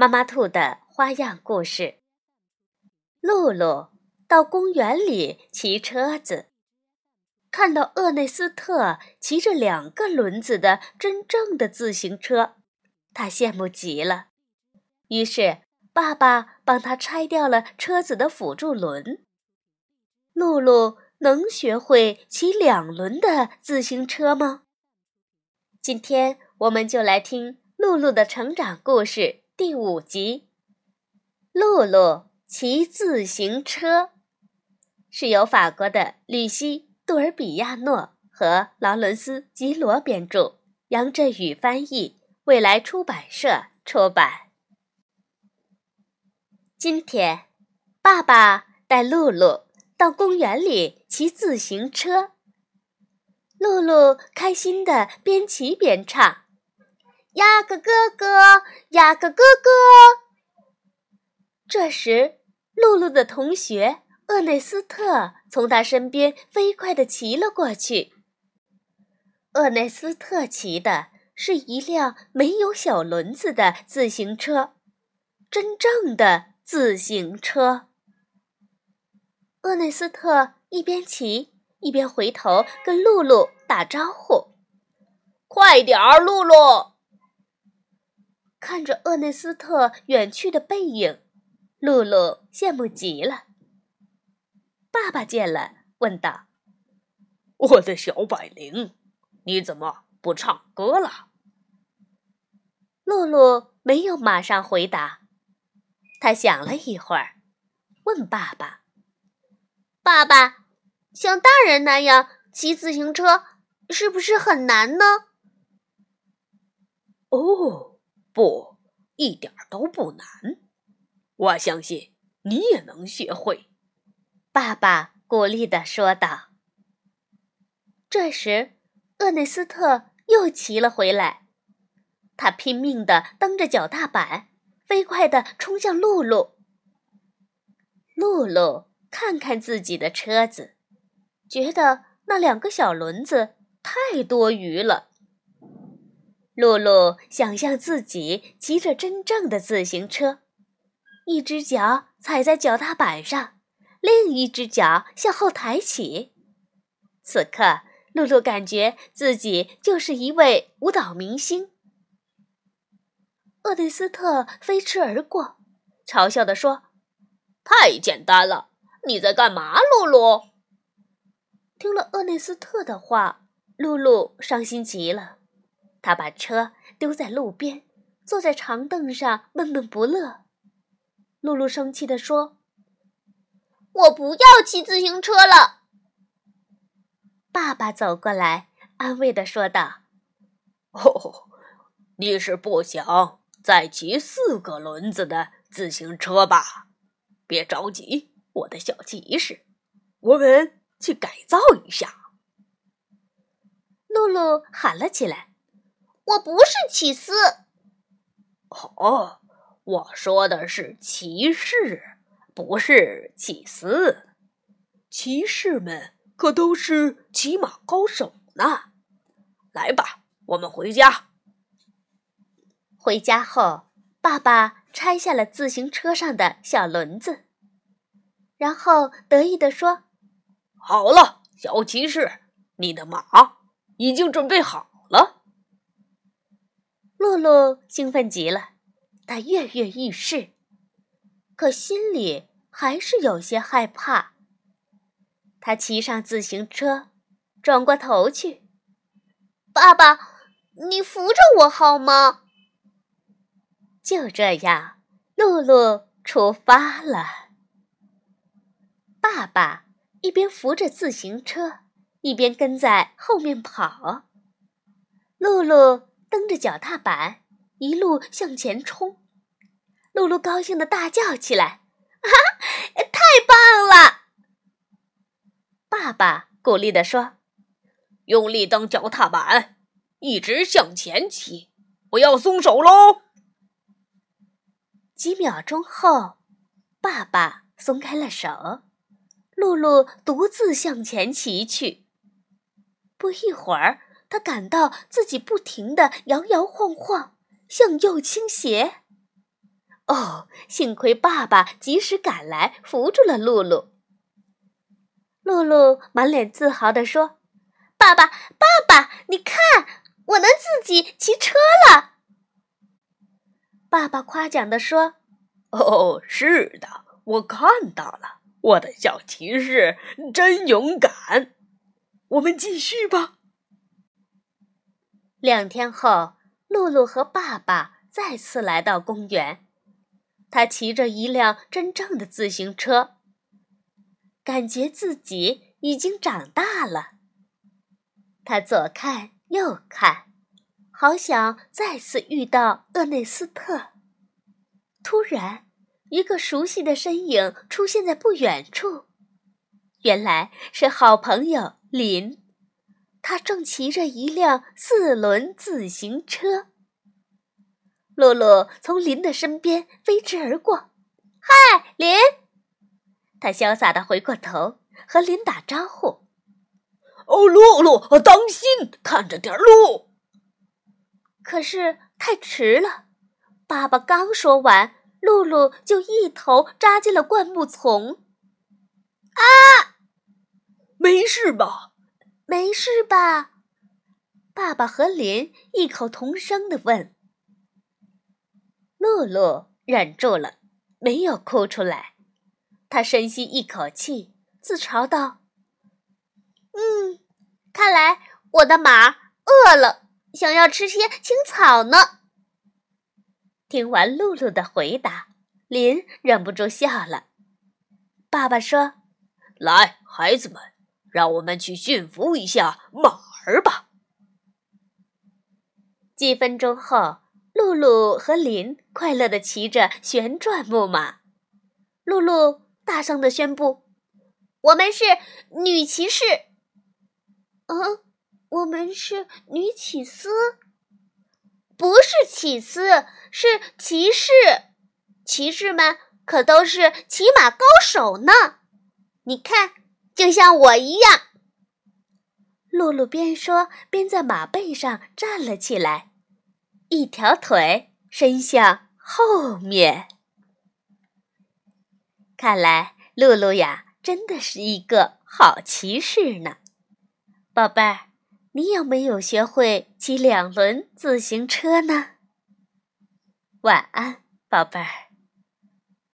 妈妈兔的花样故事。露露到公园里骑车子，看到厄内斯特骑着两个轮子的真正的自行车，他羡慕极了。于是爸爸帮他拆掉了车子的辅助轮。露露能学会骑两轮的自行车吗？今天我们就来听露露的成长故事。第五集，露露骑自行车，是由法国的吕西·杜尔比亚诺和劳伦斯·吉罗编著，杨振宇翻译，未来出版社出版。今天，爸爸带露露到公园里骑自行车，露露开心的边骑边唱。呀个哥哥，呀个哥哥！这时，露露的同学厄内斯特从他身边飞快地骑了过去。厄内斯特骑的是一辆没有小轮子的自行车，真正的自行车。厄内斯特一边骑一边回头跟露露打招呼：“快点儿，露露！”看着厄内斯特远去的背影，露露羡慕极了。爸爸见了，问道：“我的小百灵，你怎么不唱歌了？”露露没有马上回答，他想了一会儿，问爸爸：“爸爸，像大人那样骑自行车，是不是很难呢？”哦。不，一点都不难。我相信你也能学会。”爸爸鼓励的说道。这时，厄内斯特又骑了回来，他拼命的蹬着脚踏板，飞快的冲向露露。露露看看自己的车子，觉得那两个小轮子太多余了。露露想象自己骑着真正的自行车，一只脚踩在脚踏板上，另一只脚向后抬起。此刻，露露感觉自己就是一位舞蹈明星。厄内斯特飞驰而过，嘲笑地说：“太简单了，你在干嘛，露露？”听了厄内斯特的话，露露伤心极了。他把车丢在路边，坐在长凳上闷闷不乐。露露生气地说：“我不要骑自行车了。”爸爸走过来，安慰地说道：“哦，你是不想再骑四个轮子的自行车吧？别着急，我的小骑士，我们去改造一下。”露露喊了起来。我不是起司。哦，我说的是骑士，不是起司。骑士们可都是骑马高手呢。来吧，我们回家。回家后，爸爸拆下了自行车上的小轮子，然后得意地说：“好了，小骑士，你的马已经准备好”露露兴奋极了，她跃跃欲试，可心里还是有些害怕。她骑上自行车，转过头去：“爸爸，你扶着我好吗？”就这样，露露出发了。爸爸一边扶着自行车，一边跟在后面跑。露露。蹬着脚踏板，一路向前冲，露露高兴的大叫起来：“啊，太棒了！”爸爸鼓励地说：“用力蹬脚踏板，一直向前骑，不要松手喽。”几秒钟后，爸爸松开了手，露露独自向前骑去。不一会儿，他感到自己不停地摇摇晃晃，向右倾斜。哦，幸亏爸爸及时赶来，扶住了露露。露露满脸自豪地说：“爸爸，爸爸，你看，我能自己骑车了。”爸爸夸奖地说：“哦，是的，我看到了，我的小骑士真勇敢。我们继续吧。”两天后，露露和爸爸再次来到公园。他骑着一辆真正的自行车，感觉自己已经长大了。他左看右看。好想再次遇到厄内斯特。突然，一个熟悉的身影出现在不远处，原来是好朋友林。他正骑着一辆四轮自行车。露露从林的身边飞驰而过。“嗨，林！”他潇洒地回过头和林打招呼。“哦，露露，当心，看着点路。”可是太迟了，爸爸刚说完，露露就一头扎进了灌木丛。啊！没事吧？没事吧？爸爸和林异口同声地问。露露忍住了，没有哭出来。她深吸一口气，自嘲道：“嗯，看来我的马饿了。”想要吃些青草呢。听完露露的回答，林忍不住笑了。爸爸说：“来，孩子们，让我们去驯服一下马儿吧。”几分钟后，露露和林快乐地骑着旋转木马。露露大声地宣布：“我们是女骑士。”嗯。我们是女起司，不是起司，是骑士。骑士们可都是骑马高手呢。你看，就像我一样。露露边说边在马背上站了起来，一条腿伸向后面。看来露露呀，真的是一个好骑士呢，宝贝儿。你有没有学会骑两轮自行车呢？晚安，宝贝儿。